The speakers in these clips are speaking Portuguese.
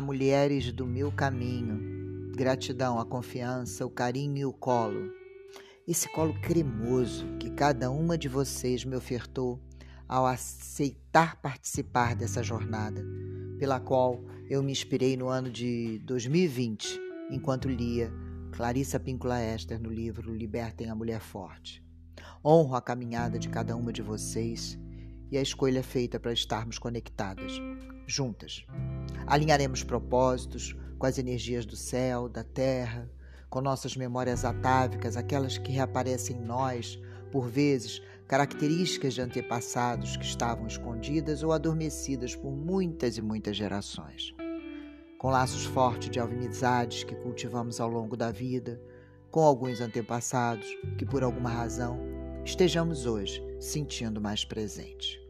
Mulheres do meu caminho. Gratidão, a confiança, o carinho e o colo. Esse colo cremoso que cada uma de vocês me ofertou ao aceitar participar dessa jornada, pela qual eu me inspirei no ano de 2020, enquanto lia Clarissa Píncula Esther no livro Libertem a Mulher Forte. Honro a caminhada de cada uma de vocês e a escolha feita para estarmos conectadas, juntas. Alinharemos propósitos com as energias do céu, da terra, com nossas memórias atávicas, aquelas que reaparecem em nós, por vezes, características de antepassados que estavam escondidas ou adormecidas por muitas e muitas gerações. Com laços fortes de amizades que cultivamos ao longo da vida, com alguns antepassados que, por alguma razão, estejamos hoje sentindo mais presente.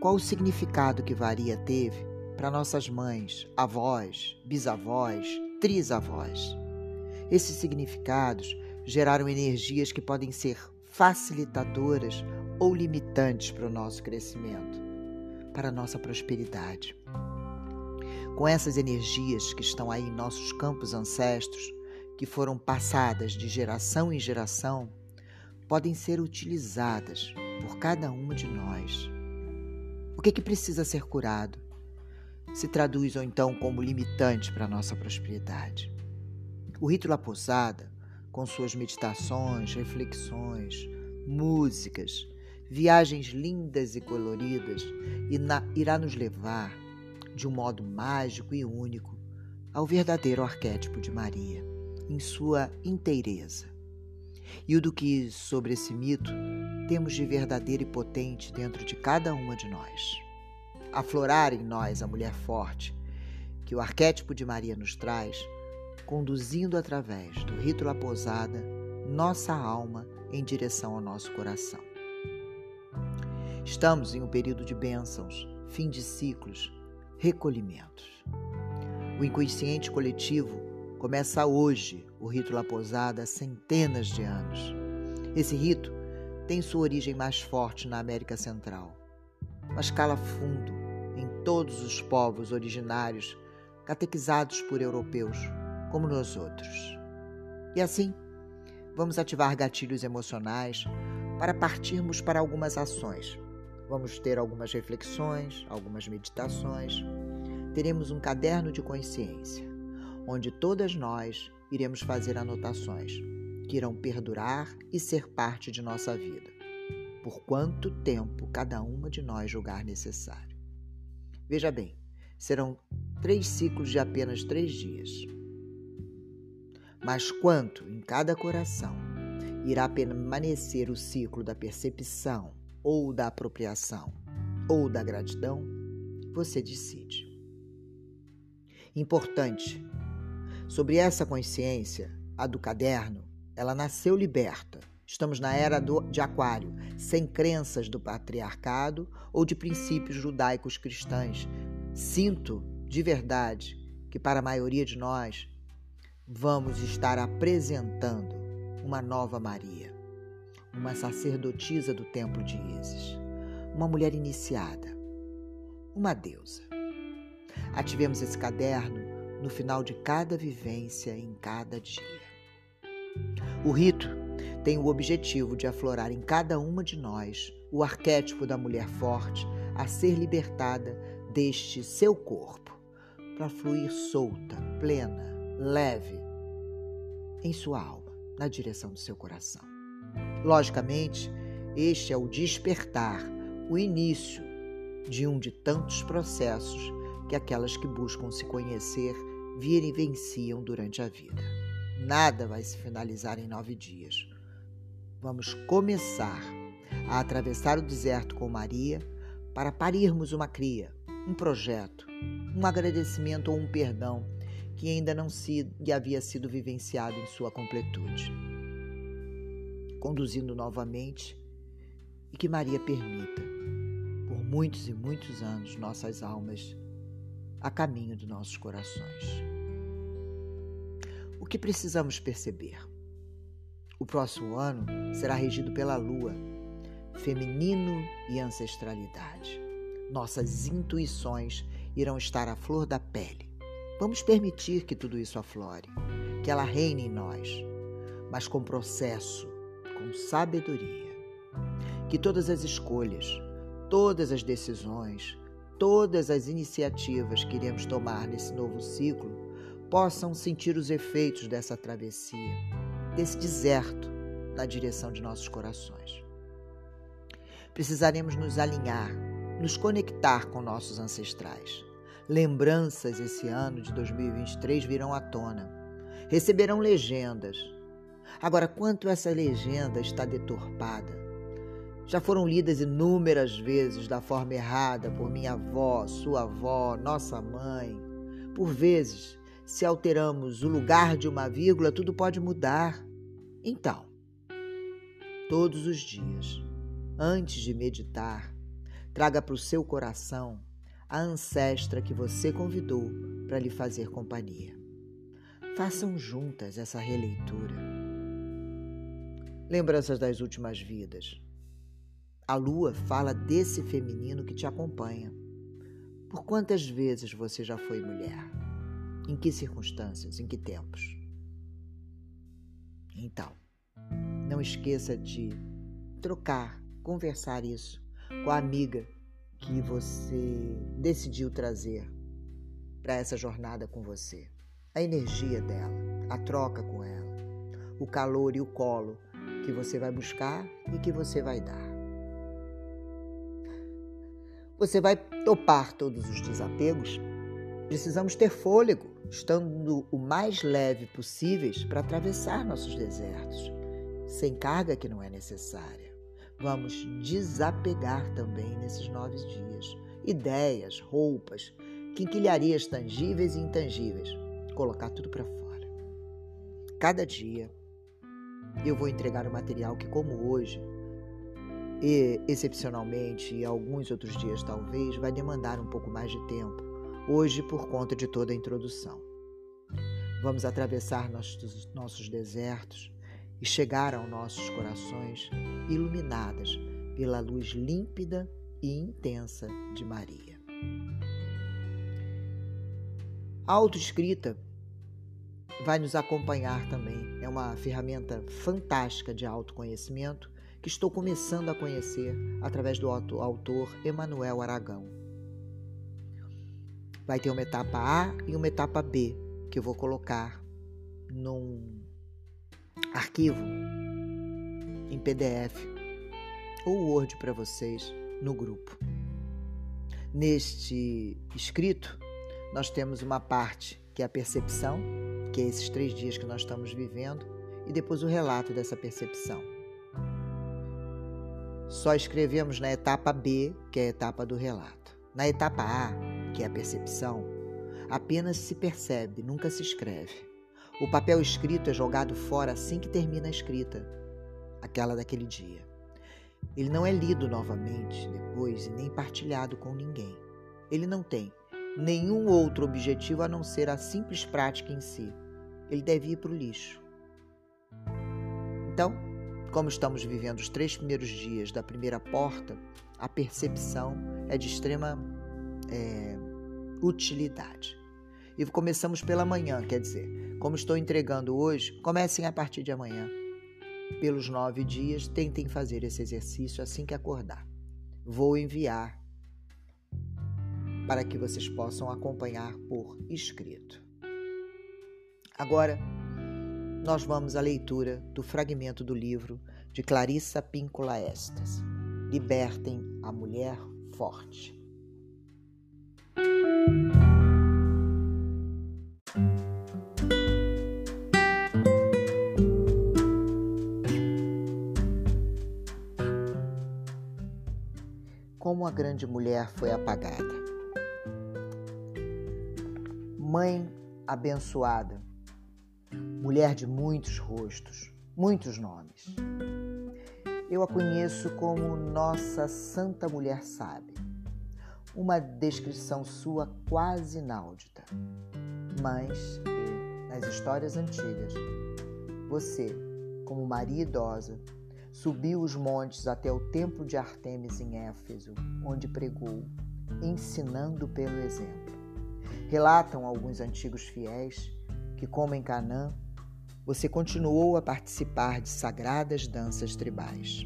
Qual o significado que Varia teve para nossas mães, avós, bisavós, trisavós? Esses significados geraram energias que podem ser facilitadoras ou limitantes para o nosso crescimento, para a nossa prosperidade. Com essas energias que estão aí em nossos campos ancestros, que foram passadas de geração em geração, podem ser utilizadas por cada uma de nós. O que, que precisa ser curado? Se traduz ou então como limitante para a nossa prosperidade. O rito La Posada, com suas meditações, reflexões, músicas, viagens lindas e coloridas, irá nos levar, de um modo mágico e único, ao verdadeiro arquétipo de Maria, em sua inteireza e o do que sobre esse mito temos de verdadeiro e potente dentro de cada uma de nós. Aflorar em nós a mulher forte que o arquétipo de Maria nos traz, conduzindo através do rito da posada nossa alma em direção ao nosso coração. Estamos em um período de bênçãos, fim de ciclos, recolhimentos. O inconsciente coletivo começa hoje o rito La há centenas de anos. Esse rito tem sua origem mais forte na América Central, mas cala fundo todos os povos originários catequizados por europeus, como nós outros. E assim, vamos ativar gatilhos emocionais para partirmos para algumas ações. Vamos ter algumas reflexões, algumas meditações. Teremos um caderno de consciência, onde todas nós iremos fazer anotações que irão perdurar e ser parte de nossa vida, por quanto tempo cada uma de nós julgar necessário. Veja bem, serão três ciclos de apenas três dias. Mas quanto em cada coração irá permanecer o ciclo da percepção, ou da apropriação, ou da gratidão, você decide. Importante Sobre essa consciência, a do caderno, ela nasceu liberta. Estamos na era do, de Aquário, sem crenças do patriarcado ou de princípios judaicos cristãos. Sinto de verdade que para a maioria de nós vamos estar apresentando uma nova Maria, uma sacerdotisa do templo de Isis, uma mulher iniciada, uma deusa. Ativemos esse caderno no final de cada vivência em cada dia. O rito tem o objetivo de aflorar em cada uma de nós o arquétipo da mulher forte a ser libertada deste seu corpo, para fluir solta, plena, leve em sua alma, na direção do seu coração. Logicamente, este é o despertar, o início de um de tantos processos que aquelas que buscam se conhecer vivenciam durante a vida. Nada vai se finalizar em nove dias. Vamos começar a atravessar o deserto com Maria para parirmos uma cria, um projeto, um agradecimento ou um perdão que ainda não se, havia sido vivenciado em sua completude. Conduzindo novamente e que Maria permita, por muitos e muitos anos, nossas almas a caminho de nossos corações. O que precisamos perceber? O próximo ano será regido pela lua, feminino e ancestralidade. Nossas intuições irão estar à flor da pele. Vamos permitir que tudo isso aflore, que ela reine em nós, mas com processo, com sabedoria. Que todas as escolhas, todas as decisões, todas as iniciativas que iremos tomar nesse novo ciclo possam sentir os efeitos dessa travessia, desse deserto na direção de nossos corações. Precisaremos nos alinhar, nos conectar com nossos ancestrais. Lembranças esse ano de 2023 virão à tona. Receberão legendas. Agora, quanto essa legenda está deturpada? Já foram lidas inúmeras vezes da forma errada por minha avó, sua avó, nossa mãe. Por vezes, se alteramos o lugar de uma vírgula, tudo pode mudar. Então, todos os dias, antes de meditar, traga para o seu coração a ancestra que você convidou para lhe fazer companhia. Façam juntas essa releitura. Lembranças das últimas vidas. A lua fala desse feminino que te acompanha. Por quantas vezes você já foi mulher? Em que circunstâncias? Em que tempos? Então, não esqueça de trocar, conversar isso com a amiga que você decidiu trazer para essa jornada com você. A energia dela, a troca com ela, o calor e o colo que você vai buscar e que você vai dar. Você vai topar todos os desapegos? Precisamos ter fôlego, estando o mais leve possíveis para atravessar nossos desertos, sem carga que não é necessária. Vamos desapegar também nesses nove dias. Ideias, roupas, quinquilharias tangíveis e intangíveis. Colocar tudo para fora. Cada dia eu vou entregar o material que, como hoje, e excepcionalmente, e alguns outros dias talvez, vai demandar um pouco mais de tempo. Hoje, por conta de toda a introdução. Vamos atravessar nossos, nossos desertos e chegar aos nossos corações iluminadas pela luz límpida e intensa de Maria. A autoescrita vai nos acompanhar também. É uma ferramenta fantástica de autoconhecimento que estou começando a conhecer através do autor Emanuel Aragão. Vai ter uma etapa A e uma etapa B que eu vou colocar num arquivo em PDF ou Word para vocês no grupo. Neste escrito, nós temos uma parte que é a percepção, que é esses três dias que nós estamos vivendo, e depois o relato dessa percepção. Só escrevemos na etapa B, que é a etapa do relato. Na etapa A, que é a percepção, apenas se percebe, nunca se escreve. O papel escrito é jogado fora assim que termina a escrita, aquela daquele dia. Ele não é lido novamente depois e nem partilhado com ninguém. Ele não tem nenhum outro objetivo a não ser a simples prática em si. Ele deve ir para o lixo. Então, como estamos vivendo os três primeiros dias da primeira porta, a percepção é de extrema é, utilidade. E começamos pela manhã, quer dizer, como estou entregando hoje, comecem a partir de amanhã. Pelos nove dias, tentem fazer esse exercício assim que acordar. Vou enviar para que vocês possam acompanhar por escrito. Agora, nós vamos à leitura do fragmento do livro de Clarissa Píncola Estes. Libertem a mulher forte. Como a grande mulher foi apagada. Mãe abençoada, mulher de muitos rostos, muitos nomes. Eu a conheço como Nossa Santa Mulher Sábia, uma descrição sua quase inaudita. Mas, nas histórias antigas, você, como Maria idosa, Subiu os montes até o templo de Artemis em Éfeso, onde pregou, ensinando pelo exemplo. Relatam alguns antigos fiéis que, como em Canaã, você continuou a participar de sagradas danças tribais.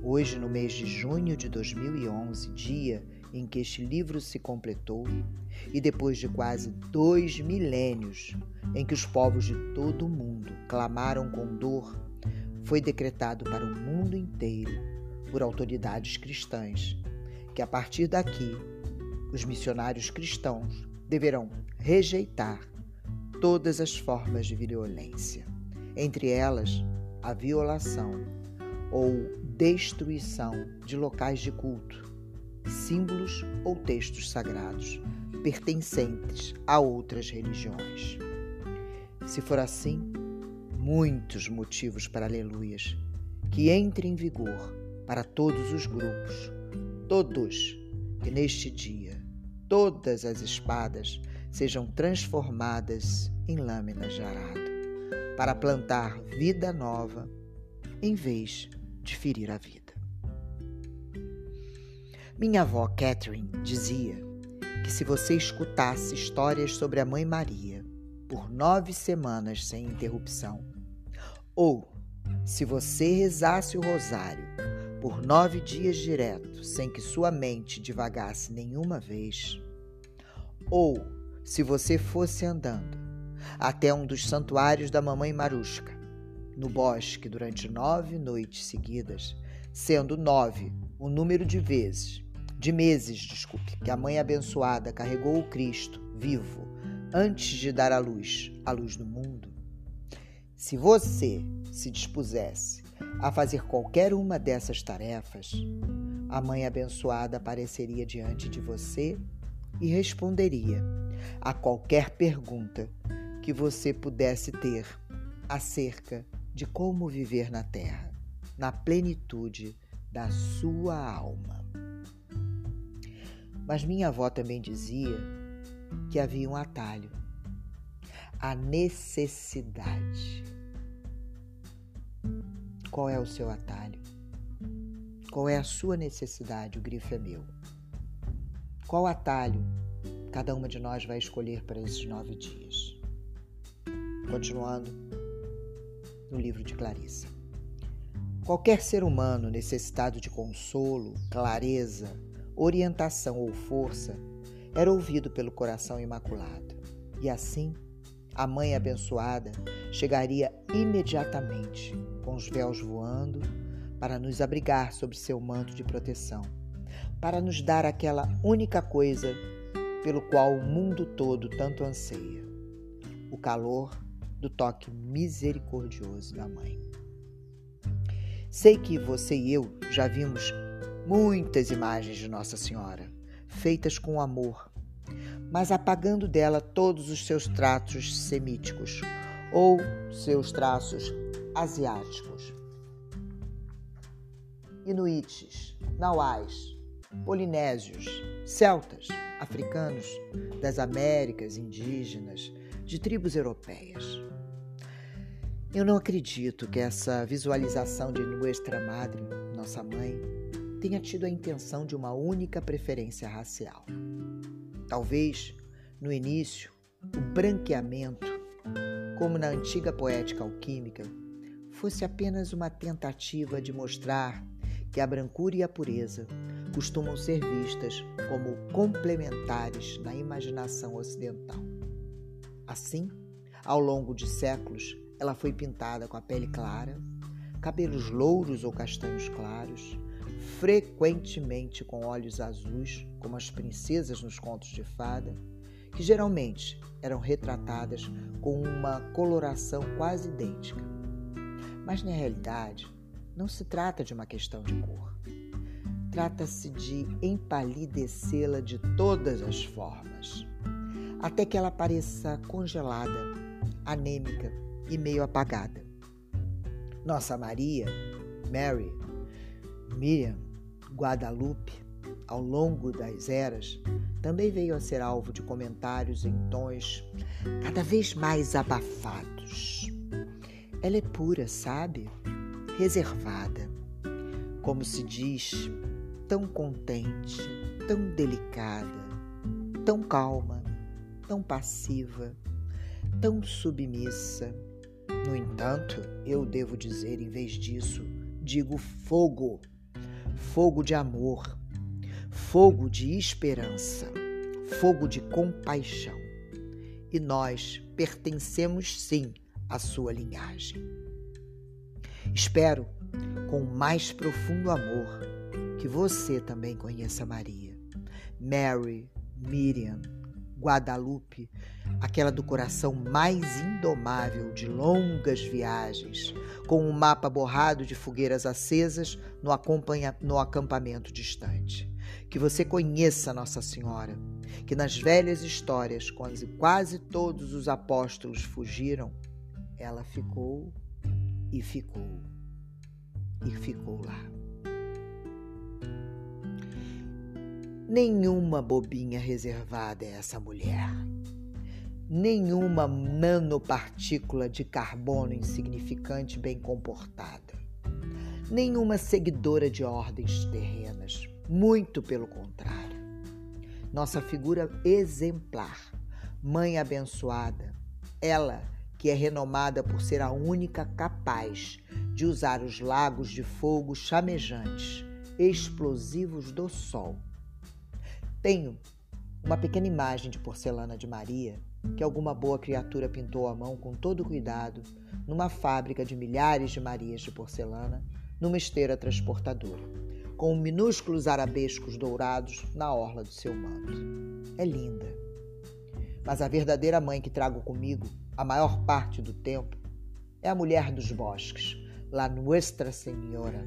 Hoje, no mês de junho de 2011, dia em que este livro se completou, e depois de quase dois milênios em que os povos de todo o mundo clamaram com dor, foi decretado para o mundo inteiro, por autoridades cristãs, que a partir daqui os missionários cristãos deverão rejeitar todas as formas de violência, entre elas a violação ou destruição de locais de culto, símbolos ou textos sagrados pertencentes a outras religiões. Se for assim, muitos motivos para aleluias que entre em vigor para todos os grupos, todos, que neste dia todas as espadas sejam transformadas em lâminas de arado, para plantar vida nova em vez de ferir a vida. Minha avó Catherine dizia que se você escutasse histórias sobre a Mãe Maria por nove semanas sem interrupção, ou se você rezasse o rosário por nove dias direto, sem que sua mente divagasse nenhuma vez, ou se você fosse andando até um dos santuários da Mamãe Marusca, no bosque durante nove noites seguidas, sendo nove o número de vezes, de meses, desculpe, que a Mãe abençoada carregou o Cristo vivo antes de dar à luz a luz do mundo. Se você se dispusesse a fazer qualquer uma dessas tarefas, a Mãe abençoada apareceria diante de você e responderia a qualquer pergunta que você pudesse ter acerca de como viver na Terra, na plenitude da sua alma. Mas minha avó também dizia que havia um atalho, a necessidade. Qual é o seu atalho? Qual é a sua necessidade? O grifo é meu. Qual atalho cada uma de nós vai escolher para esses nove dias? Continuando no livro de Clarissa. Qualquer ser humano necessitado de consolo, clareza, orientação ou força era ouvido pelo coração imaculado. E assim, a Mãe abençoada chegaria imediatamente, com os véus voando, para nos abrigar sob seu manto de proteção, para nos dar aquela única coisa pelo qual o mundo todo tanto anseia: o calor do toque misericordioso da Mãe. Sei que você e eu já vimos muitas imagens de Nossa Senhora, feitas com amor, mas apagando dela todos os seus traços semíticos ou seus traços asiáticos. Inuites, nauais, polinésios, celtas, africanos, das Américas, indígenas, de tribos europeias. Eu não acredito que essa visualização de Nuestra Madre, nossa mãe, tenha tido a intenção de uma única preferência racial. Talvez, no início, o branqueamento, como na antiga poética alquímica, fosse apenas uma tentativa de mostrar que a brancura e a pureza costumam ser vistas como complementares na imaginação ocidental. Assim, ao longo de séculos, ela foi pintada com a pele clara, cabelos louros ou castanhos claros, frequentemente com olhos azuis, como as princesas nos contos de fada, que geralmente eram retratadas com uma coloração quase idêntica. Mas na realidade, não se trata de uma questão de cor. Trata-se de empalidecê-la de todas as formas, até que ela pareça congelada, anêmica e meio apagada. Nossa Maria, Mary, Miriam, Guadalupe, ao longo das eras, também veio a ser alvo de comentários em tons cada vez mais abafados. Ela é pura, sabe? Reservada. Como se diz, tão contente, tão delicada, tão calma, tão passiva, tão submissa. No entanto, eu devo dizer, em vez disso, digo fogo, fogo de amor, fogo de esperança, fogo de compaixão. E nós pertencemos sim à sua linhagem. Espero, com o mais profundo amor, que você também conheça Maria, Mary, Miriam, Guadalupe, aquela do coração mais indomável de longas viagens, com um mapa borrado de fogueiras acesas no, no acampamento distante. Que você conheça Nossa Senhora, que nas velhas histórias, quando quase todos os apóstolos fugiram, ela ficou e ficou e ficou lá. Nenhuma bobinha reservada é essa mulher. Nenhuma nanopartícula de carbono insignificante bem comportada. Nenhuma seguidora de ordens terrenas. Muito pelo contrário. Nossa figura exemplar, mãe abençoada, ela que é renomada por ser a única capaz de usar os lagos de fogo chamejantes, explosivos do sol tenho uma pequena imagem de porcelana de Maria que alguma boa criatura pintou à mão com todo cuidado numa fábrica de milhares de Marias de porcelana numa esteira transportadora, com minúsculos arabescos dourados na orla do seu manto. É linda. Mas a verdadeira mãe que trago comigo a maior parte do tempo é a mulher dos bosques, La Nuestra Senhora,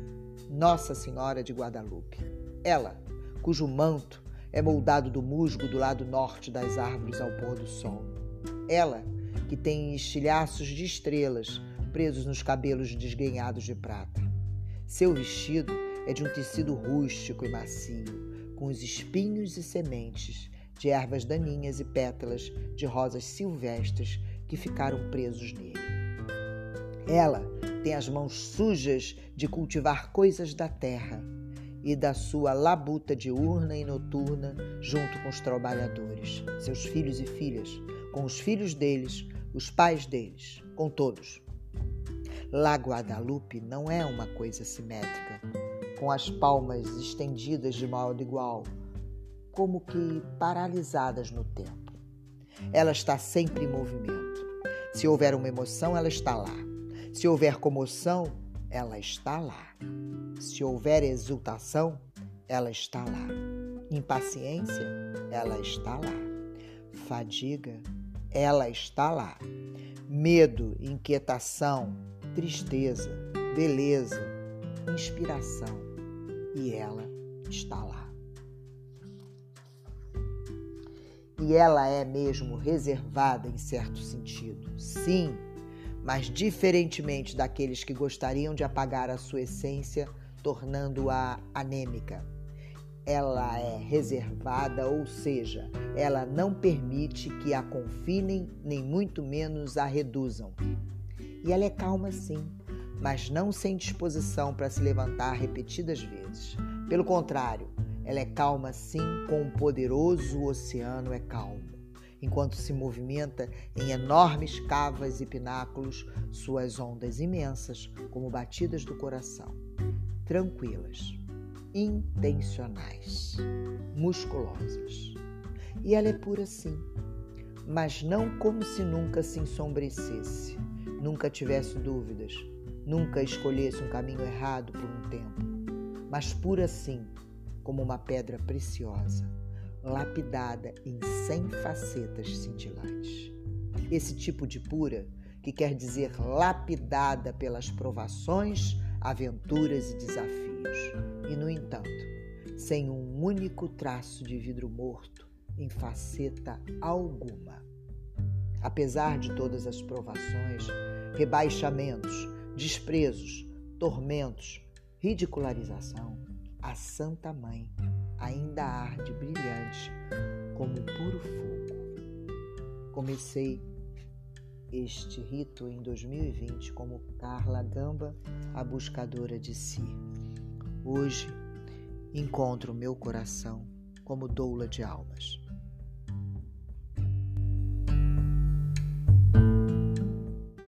Nossa Senhora de Guadalupe. Ela, cujo manto é moldado do musgo do lado norte das árvores ao pôr do sol. Ela, que tem estilhaços de estrelas presos nos cabelos desgrenhados de prata. Seu vestido é de um tecido rústico e macio, com os espinhos e sementes de ervas daninhas e pétalas de rosas silvestres que ficaram presos nele. Ela tem as mãos sujas de cultivar coisas da terra e da sua labuta diurna e noturna junto com os trabalhadores, seus filhos e filhas, com os filhos deles, os pais deles, com todos. La Guadalupe não é uma coisa simétrica, com as palmas estendidas de modo igual, como que paralisadas no tempo. Ela está sempre em movimento. Se houver uma emoção, ela está lá. Se houver comoção, ela está lá. Se houver exultação, ela está lá. Impaciência, ela está lá. Fadiga, ela está lá. Medo, inquietação, tristeza, beleza, inspiração, e ela está lá. E ela é mesmo reservada em certo sentido. Sim, mas diferentemente daqueles que gostariam de apagar a sua essência, tornando-a anêmica. Ela é reservada, ou seja, ela não permite que a confinem, nem muito menos a reduzam. E ela é calma sim, mas não sem disposição para se levantar repetidas vezes. Pelo contrário, ela é calma sim, com um poderoso oceano é calmo enquanto se movimenta em enormes cavas e pináculos, suas ondas imensas, como batidas do coração, tranquilas, intencionais, musculosas. E ela é pura sim, mas não como se nunca se ensombrecesse, nunca tivesse dúvidas, nunca escolhesse um caminho errado por um tempo, mas pura sim, como uma pedra preciosa lapidada em cem facetas cintilantes. Esse tipo de pura, que quer dizer lapidada pelas provações, aventuras e desafios, e, no entanto, sem um único traço de vidro morto em faceta alguma. Apesar de todas as provações, rebaixamentos, desprezos, tormentos, ridicularização, a Santa Mãe ainda arde brilhante como puro fogo. Comecei este rito em 2020 como Carla Gamba, a buscadora de si. Hoje encontro meu coração como doula de almas.